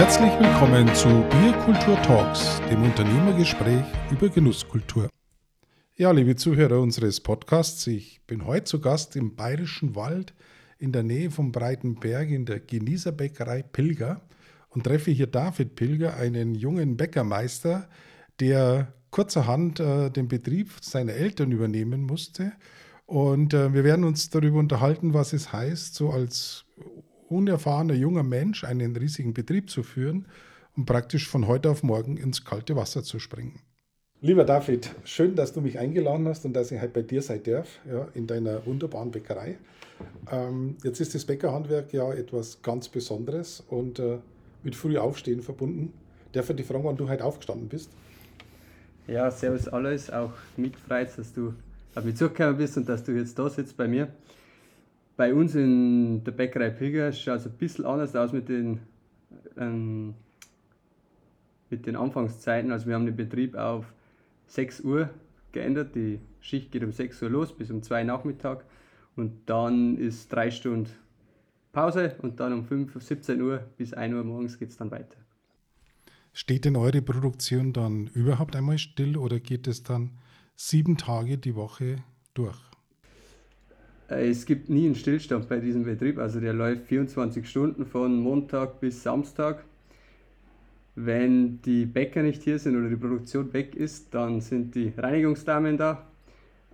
Herzlich willkommen zu Bierkultur Talks, dem Unternehmergespräch über Genusskultur. Ja, liebe Zuhörer unseres Podcasts, ich bin heute zu Gast im Bayerischen Wald in der Nähe vom Breiten Berg in der Genießerbäckerei Pilger und treffe hier David Pilger, einen jungen Bäckermeister, der kurzerhand äh, den Betrieb seiner Eltern übernehmen musste. Und äh, wir werden uns darüber unterhalten, was es heißt, so als unerfahrener junger Mensch einen riesigen Betrieb zu führen und praktisch von heute auf morgen ins kalte Wasser zu springen. Lieber David, schön, dass du mich eingeladen hast und dass ich halt bei dir sein darf, ja, in deiner wunderbaren Bäckerei. Ähm, jetzt ist das Bäckerhandwerk ja etwas ganz Besonderes und äh, mit früh Aufstehen verbunden. Darf ich dich fragen, wann du heute aufgestanden bist? Ja, servus alles. Auch mich freut dass du auf mich zugekommen bist und dass du jetzt da sitzt bei mir. Bei uns in der Bäckerei Pilger schaut es ein bisschen anders aus mit den, ähm, mit den Anfangszeiten. Also wir haben den Betrieb auf 6 Uhr geändert. Die Schicht geht um 6 Uhr los bis um 2 Uhr Nachmittag. Und dann ist drei Stunden Pause und dann um 5, 17 Uhr bis 1 Uhr morgens geht es dann weiter. Steht denn eure Produktion dann überhaupt einmal still oder geht es dann sieben Tage die Woche durch? Äh, es gibt nie einen Stillstand bei diesem Betrieb, also der läuft 24 Stunden von Montag bis Samstag. Wenn die Bäcker nicht hier sind oder die Produktion weg ist, dann sind die Reinigungsdamen da.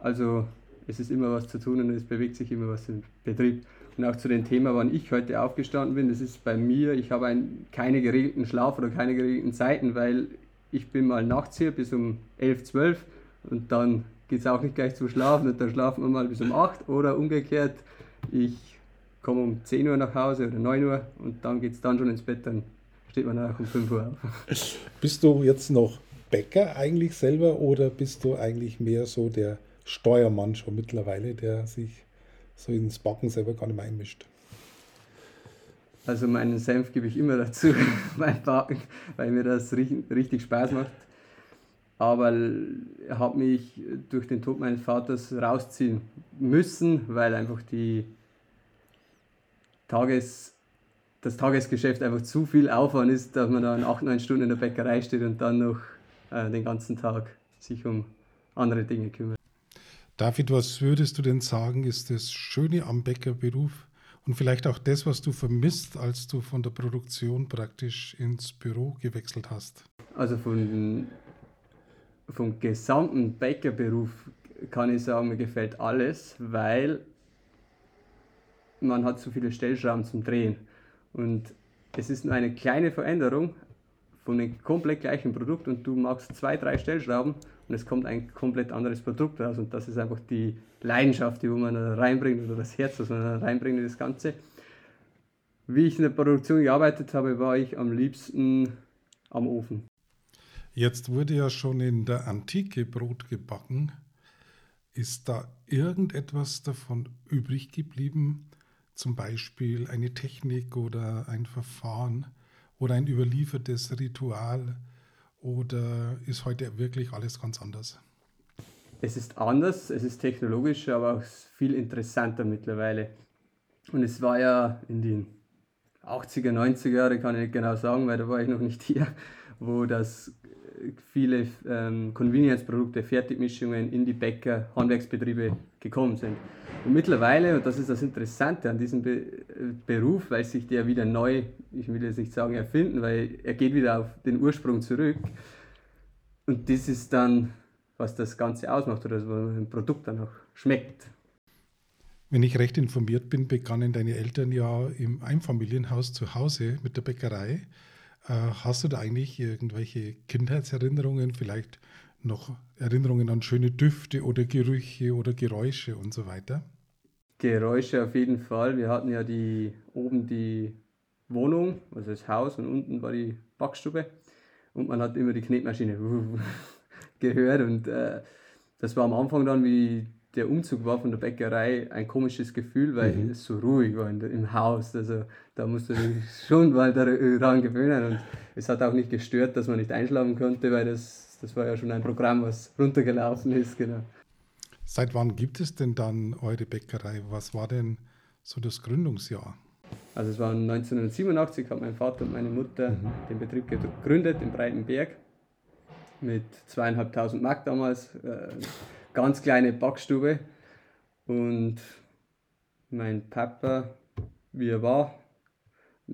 Also es ist immer was zu tun und es bewegt sich immer was im Betrieb. Und auch zu dem Thema, wann ich heute aufgestanden bin, das ist bei mir, ich habe einen, keine geregelten Schlaf oder keine geregelten Zeiten, weil ich bin mal nachts hier bis um 11, 12 und dann geht es auch nicht gleich zum Schlafen und dann schlafen wir mal bis um 8 oder umgekehrt. Ich komme um 10 Uhr nach Hause oder 9 Uhr und dann geht es dann schon ins Bett, dann steht man auch um 5 Uhr auf. Bist du jetzt noch Bäcker eigentlich selber oder bist du eigentlich mehr so der Steuermann schon mittlerweile, der sich so ins Backen selber gar nicht mehr einmischt? Also meinen Senf gebe ich immer dazu beim Backen, weil mir das richtig, richtig Spaß macht aber er hat mich durch den Tod meines Vaters rausziehen müssen, weil einfach die Tages, das Tagesgeschäft einfach zu viel Aufwand ist, dass man dann acht, neun Stunden in der Bäckerei steht und dann noch äh, den ganzen Tag sich um andere Dinge kümmert. David, was würdest du denn sagen, ist das Schöne am Bäckerberuf und vielleicht auch das, was du vermisst, als du von der Produktion praktisch ins Büro gewechselt hast? Also von vom gesamten Bäckerberuf kann ich sagen, mir gefällt alles, weil man hat so viele Stellschrauben zum Drehen. Und es ist nur eine kleine Veränderung von einem komplett gleichen Produkt und du machst zwei, drei Stellschrauben und es kommt ein komplett anderes Produkt raus. Und das ist einfach die Leidenschaft, die man da reinbringt oder das Herz, das man da reinbringt in das Ganze. Wie ich in der Produktion gearbeitet habe, war ich am liebsten am Ofen. Jetzt wurde ja schon in der Antike Brot gebacken. Ist da irgendetwas davon übrig geblieben? Zum Beispiel eine Technik oder ein Verfahren oder ein überliefertes Ritual? Oder ist heute wirklich alles ganz anders? Es ist anders, es ist technologisch, aber auch viel interessanter mittlerweile. Und es war ja in den 80er, 90er Jahren, kann ich nicht genau sagen, weil da war ich noch nicht hier, wo das viele ähm, Convenience-Produkte, Fertigmischungen in die Bäcker, Handwerksbetriebe gekommen sind. Und mittlerweile, und das ist das Interessante an diesem Be Beruf, weil sich der wieder neu, ich will jetzt nicht sagen erfinden, weil er geht wieder auf den Ursprung zurück. Und das ist dann, was das Ganze ausmacht oder was ein Produkt dann auch schmeckt. Wenn ich recht informiert bin, begannen deine Eltern ja im Einfamilienhaus zu Hause mit der Bäckerei. Äh, hast du da eigentlich irgendwelche Kindheitserinnerungen, vielleicht noch Erinnerungen an schöne Düfte oder Gerüche oder Geräusche und so weiter? Geräusche auf jeden Fall. Wir hatten ja die oben die Wohnung, also das Haus und unten war die Backstube und man hat immer die Knetmaschine gehört und äh, das war am Anfang dann, wie der Umzug war von der Bäckerei ein komisches Gefühl, weil mhm. es so ruhig war der, im Haus. Also da musste ich schon mal daran gewöhnen. Und es hat auch nicht gestört, dass man nicht einschlafen konnte, weil das, das war ja schon ein Programm, was runtergelaufen ist. Genau. Seit wann gibt es denn dann eure Bäckerei? Was war denn so das Gründungsjahr? Also es war 1987, hat mein Vater und meine Mutter mhm. den Betrieb gegründet in Breitenberg mit zweieinhalbtausend Mark damals, äh, ganz kleine Backstube und mein Papa, wie er war,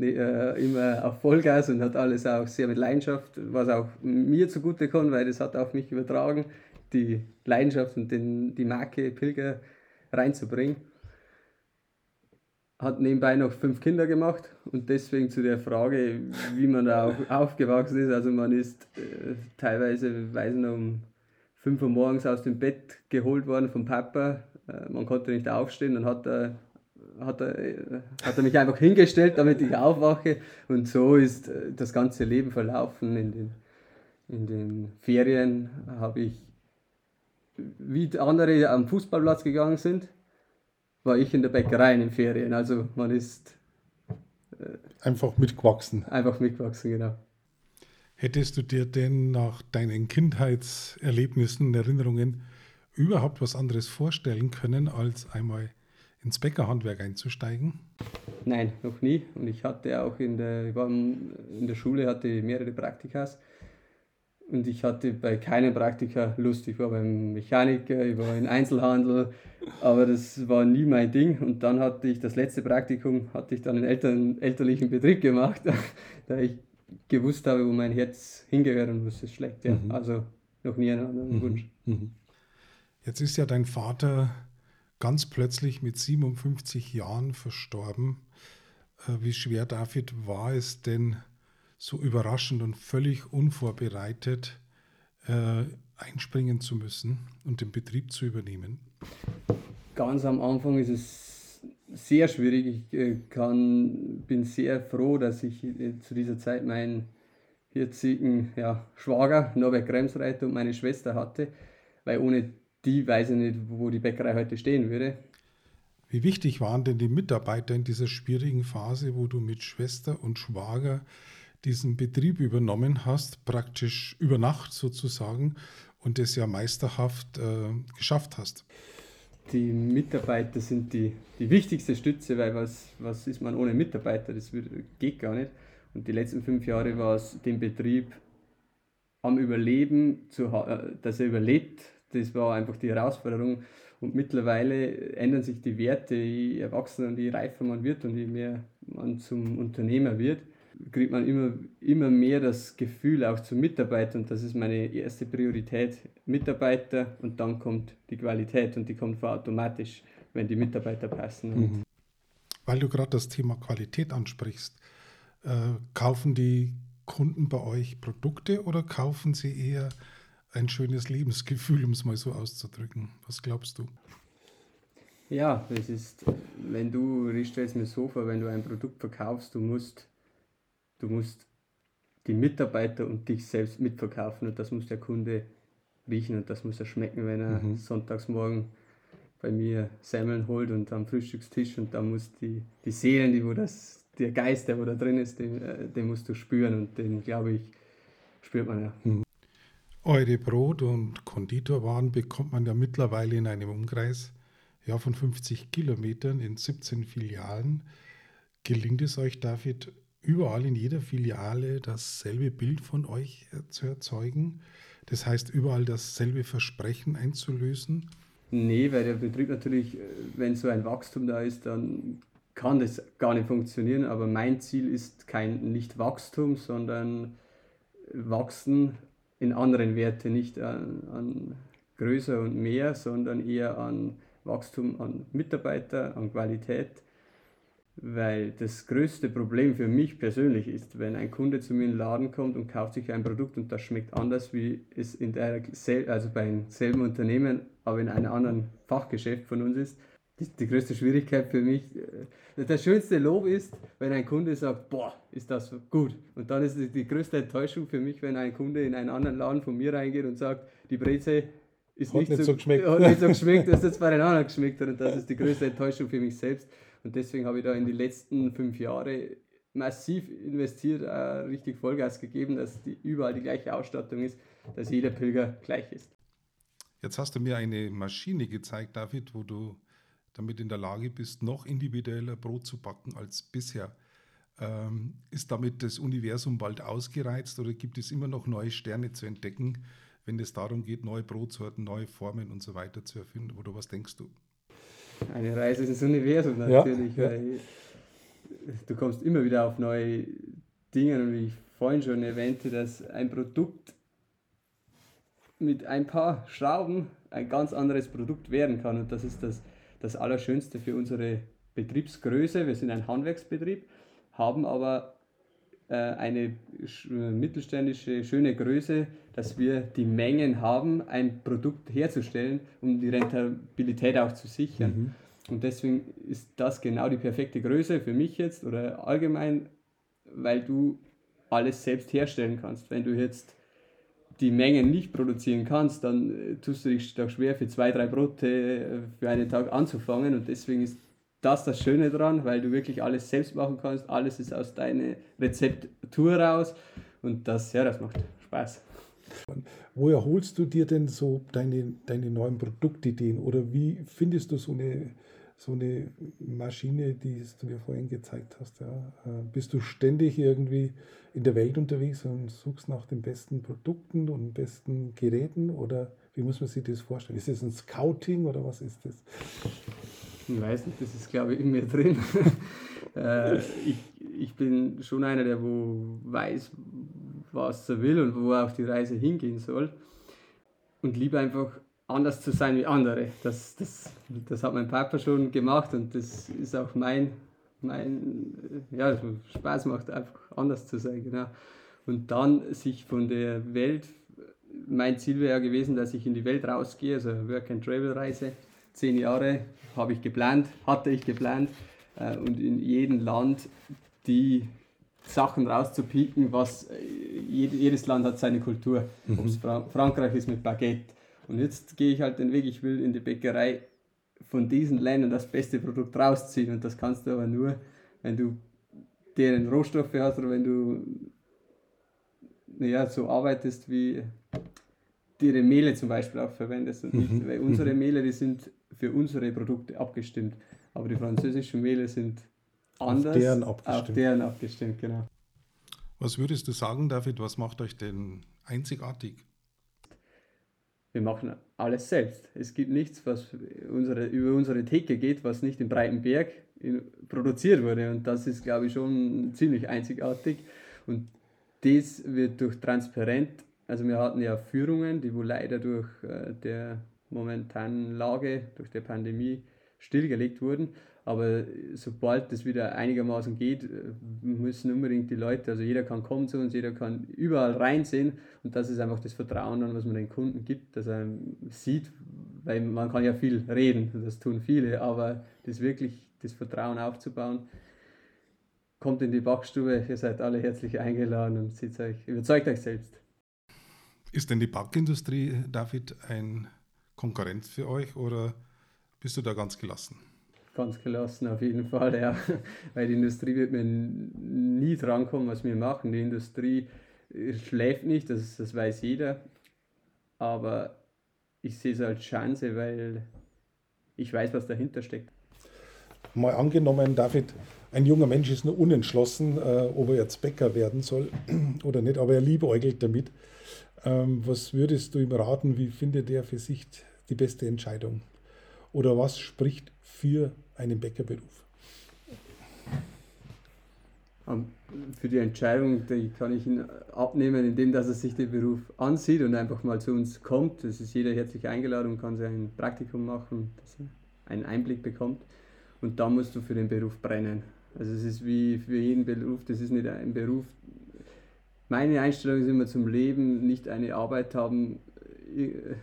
äh, immer auf Vollgas und hat alles auch sehr mit Leidenschaft, was auch mir zugute kommt, weil das hat auf mich übertragen, die Leidenschaft und den, die Marke Pilger reinzubringen. Hat nebenbei noch fünf Kinder gemacht und deswegen zu der Frage, wie man da auch aufgewachsen ist. Also man ist äh, teilweise, weiß noch, um 5 Uhr morgens aus dem Bett geholt worden vom Papa. Äh, man konnte nicht aufstehen, dann hat er hat er, hat er mich einfach hingestellt, damit ich aufwache. Und so ist äh, das ganze Leben verlaufen. In den, in den Ferien habe ich, wie andere am Fußballplatz gegangen sind, war ich in der Bäckerei in den Ferien. Also man ist äh, einfach mitgewachsen. Einfach mitgewachsen, genau. Hättest du dir denn nach deinen Kindheitserlebnissen und Erinnerungen überhaupt was anderes vorstellen können, als einmal ins Bäckerhandwerk einzusteigen? Nein, noch nie. Und ich hatte auch in der, ich war in der Schule, hatte mehrere Praktikas. Und ich hatte bei keinem Praktika Lust. Ich war beim Mechaniker, ich war im Einzelhandel, aber das war nie mein Ding. Und dann hatte ich das letzte Praktikum, hatte ich dann in Eltern, elterlichen Betrieb gemacht, da ich gewusst habe, wo mein Herz hingehört und was es schlägt. Ja. Mhm. Also noch nie einen anderen mhm. Wunsch. Mhm. Jetzt ist ja dein Vater ganz plötzlich mit 57 Jahren verstorben. Äh, wie schwer, David, war es denn, so überraschend und völlig unvorbereitet äh, einspringen zu müssen und den Betrieb zu übernehmen? Ganz am Anfang ist es sehr schwierig. Ich äh, kann, bin sehr froh, dass ich zu dieser Zeit meinen jetzigen ja, Schwager Norbert Gremsreiter und meine Schwester hatte, weil ohne die weiß ich nicht, wo die Bäckerei heute stehen würde. Wie wichtig waren denn die Mitarbeiter in dieser schwierigen Phase, wo du mit Schwester und Schwager diesen Betrieb übernommen hast, praktisch über Nacht sozusagen, und es ja meisterhaft äh, geschafft hast? Die Mitarbeiter sind die, die wichtigste Stütze, weil was, was ist man ohne Mitarbeiter? Das geht gar nicht. Und die letzten fünf Jahre war es dem Betrieb am Überleben, zu, äh, dass er überlebt, das war einfach die Herausforderung. Und mittlerweile ändern sich die Werte, je erwachsener und je reifer man wird und je mehr man zum Unternehmer wird, kriegt man immer, immer mehr das Gefühl auch zum Mitarbeiter. Und das ist meine erste Priorität, Mitarbeiter. Und dann kommt die Qualität und die kommt automatisch, wenn die Mitarbeiter passen. Mhm. Weil du gerade das Thema Qualität ansprichst, äh, kaufen die Kunden bei euch Produkte oder kaufen sie eher ein schönes Lebensgefühl, um es mal so auszudrücken. Was glaubst du? Ja, das ist, wenn du, ich stelle es mir so vor, wenn du ein Produkt verkaufst, du musst, du musst die Mitarbeiter und dich selbst mitverkaufen und das muss der Kunde riechen und das muss er schmecken, wenn er mhm. sonntags morgen bei mir Semmeln holt und am Frühstückstisch und da muss die, die Seelen, die wo das, der Geist, der wo da drin ist, den, äh, den musst du spüren und den, glaube ich, spürt man ja. Mhm. Eure Brot- und Konditorwaren bekommt man ja mittlerweile in einem Umkreis ja, von 50 Kilometern in 17 Filialen. Gelingt es euch, David, überall in jeder Filiale dasselbe Bild von euch äh, zu erzeugen? Das heißt, überall dasselbe Versprechen einzulösen? Nee, weil der Betrieb natürlich, äh, wenn so ein Wachstum da ist, dann kann das gar nicht funktionieren. Aber mein Ziel ist kein nicht Wachstum, sondern Wachsen in anderen Werte, nicht an, an größer und mehr, sondern eher an Wachstum an Mitarbeiter, an Qualität. Weil das größte Problem für mich persönlich ist, wenn ein Kunde zu mir in den Laden kommt und kauft sich ein Produkt und das schmeckt anders, wie es in der, also beim selben Unternehmen, aber in einem anderen Fachgeschäft von uns ist, die, die größte Schwierigkeit für mich, äh, das schönste Lob ist, wenn ein Kunde sagt, boah, ist das gut. Und dann ist die größte Enttäuschung für mich, wenn ein Kunde in einen anderen Laden von mir reingeht und sagt, die Breze ist nicht, nicht, so, geschmeckt. Hat nicht so geschmeckt, dass es bei den anderen geschmeckt hat. Und das ist die größte Enttäuschung für mich selbst. Und deswegen habe ich da in die letzten fünf Jahre massiv investiert, äh, richtig Vollgas gegeben, dass die, überall die gleiche Ausstattung ist, dass jeder Pilger gleich ist. Jetzt hast du mir eine Maschine gezeigt, David, wo du damit in der Lage bist, noch individueller Brot zu backen als bisher. Ähm, ist damit das Universum bald ausgereizt oder gibt es immer noch neue Sterne zu entdecken, wenn es darum geht, neue Brotsorten, neue Formen und so weiter zu erfinden? Oder was denkst du? Eine Reise ins Universum natürlich, ja, ja. weil du kommst immer wieder auf neue Dinge und wie ich vorhin schon erwähnte, dass ein Produkt mit ein paar Schrauben ein ganz anderes Produkt werden kann und das ist das, das Allerschönste für unsere Betriebsgröße. Wir sind ein Handwerksbetrieb, haben aber eine mittelständische, schöne Größe, dass wir die Mengen haben, ein Produkt herzustellen, um die Rentabilität auch zu sichern. Mhm. Und deswegen ist das genau die perfekte Größe für mich jetzt oder allgemein, weil du alles selbst herstellen kannst. Wenn du jetzt die Mengen nicht produzieren kannst, dann äh, tust du dich doch schwer für zwei, drei Brote äh, für einen Tag anzufangen und deswegen ist das das Schöne dran, weil du wirklich alles selbst machen kannst, alles ist aus deiner Rezeptur raus und das, ja, das macht Spaß. Woher holst du dir denn so deine, deine neuen Produktideen oder wie findest du so eine so eine Maschine, die du mir vorhin gezeigt hast. Ja. Äh, bist du ständig irgendwie in der Welt unterwegs und suchst nach den besten Produkten und besten Geräten oder wie muss man sich das vorstellen? Ist das ein Scouting oder was ist das? Ich weiß nicht, das ist glaube ich in mir drin. äh, ich, ich bin schon einer, der wo weiß, was er will und wo auch die Reise hingehen soll. Und liebe einfach anders zu sein wie andere. Das, das, das hat mein Papa schon gemacht und das ist auch mein, mein ja, Spaß macht, einfach anders zu sein, genau. Und dann sich von der Welt, mein Ziel wäre ja gewesen, dass ich in die Welt rausgehe, also Work-and-Travel-Reise. Zehn Jahre habe ich geplant, hatte ich geplant äh, und in jedem Land die Sachen rauszupicken, was äh, jedes Land hat seine Kultur. Mhm. Es Frankreich ist mit Baguette, und jetzt gehe ich halt den Weg, ich will in die Bäckerei von diesen Ländern das beste Produkt rausziehen. Und das kannst du aber nur, wenn du deren Rohstoffe hast oder wenn du ja, so arbeitest wie ihre Mehle zum Beispiel auch verwendest. Und nicht, mhm. weil unsere mhm. Mehle, die sind für unsere Produkte abgestimmt. Aber die französischen Mehle sind anders. Auf deren abgestimmt. Auf deren abgestimmt, genau. Was würdest du sagen, David, was macht euch denn einzigartig? wir machen alles selbst. Es gibt nichts, was unsere, über unsere Theke geht, was nicht in Breitenberg produziert wurde. Und das ist, glaube ich, schon ziemlich einzigartig. Und das wird durch transparent, also wir hatten ja Führungen, die wohl leider durch äh, der momentanen Lage, durch die Pandemie stillgelegt wurden. Aber sobald das wieder einigermaßen geht, müssen unbedingt die Leute, also jeder kann kommen zu uns, jeder kann überall reinsehen und das ist einfach das Vertrauen dann, was man den Kunden gibt, dass er sieht, weil man kann ja viel reden, das tun viele, aber das wirklich, das Vertrauen aufzubauen, kommt in die Backstube, ihr seid alle herzlich eingeladen und euch, überzeugt euch selbst. Ist denn die Backindustrie, David, ein Konkurrent für euch oder bist du da ganz gelassen? Ganz gelassen auf jeden Fall, ja. Weil die Industrie wird mir nie drankommen, was wir machen. Die Industrie äh, schläft nicht, das, das weiß jeder. Aber ich sehe es als Chance, weil ich weiß, was dahinter steckt. Mal angenommen, David, ein junger Mensch ist nur unentschlossen, äh, ob er jetzt Bäcker werden soll oder nicht, aber er liebäugelt damit. Ähm, was würdest du ihm raten? Wie findet er für sich die beste Entscheidung? Oder was spricht für einen Bäckerberuf? Für die Entscheidung, die kann ich ihn abnehmen, indem dass er sich den Beruf ansieht und einfach mal zu uns kommt. Es ist jeder herzlich eingeladen und kann sein Praktikum machen, dass er einen Einblick bekommt. Und da musst du für den Beruf brennen. Also es ist wie für jeden Beruf, das ist nicht ein Beruf. Meine Einstellung ist immer zum Leben, nicht eine Arbeit haben, äh,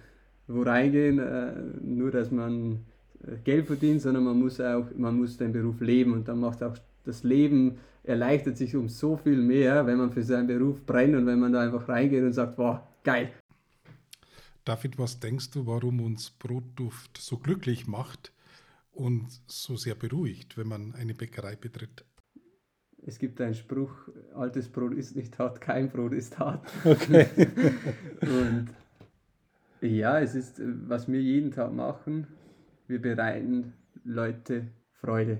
wo reingehen, äh, nur dass man Geld verdient, sondern man muss auch, man muss den Beruf leben und dann macht auch das Leben erleichtert sich um so viel mehr, wenn man für seinen Beruf brennt und wenn man da einfach reingeht und sagt, wow, geil. David, was denkst du, warum uns Brotduft so glücklich macht und so sehr beruhigt, wenn man eine Bäckerei betritt? Es gibt einen Spruch, altes Brot ist nicht hart, kein Brot ist hart. Okay. und ja, es ist, was wir jeden Tag machen, wir bereiten Leute Freude.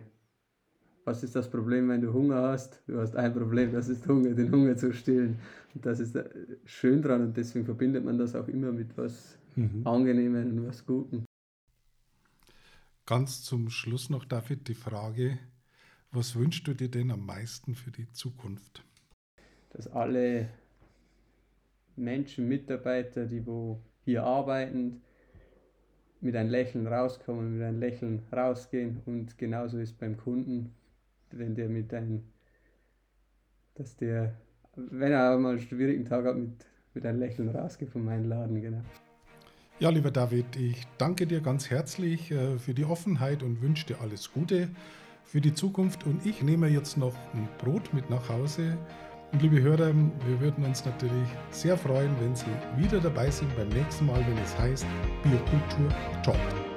Was ist das Problem, wenn du Hunger hast? Du hast ein Problem, das ist Hunger, den Hunger zu stillen. Und das ist äh, schön dran und deswegen verbindet man das auch immer mit was mhm. Angenehmen und was Gutem. Ganz zum Schluss noch, David, die Frage, was wünschst du dir denn am meisten für die Zukunft? Dass alle Menschen, Mitarbeiter, die wo hier arbeiten, mit einem Lächeln rauskommen, mit einem Lächeln rausgehen und genauso ist beim Kunden, wenn der mit einem, dass der, wenn er mal einen schwierigen Tag hat, mit, mit einem Lächeln rausgeht von meinem Laden, genau. Ja, lieber David, ich danke dir ganz herzlich äh, für die Offenheit und wünsche dir alles Gute für die Zukunft. Und ich nehme jetzt noch ein Brot mit nach Hause. Und liebe Hörer, wir würden uns natürlich sehr freuen, wenn Sie wieder dabei sind beim nächsten Mal, wenn es heißt Biokultur Talk.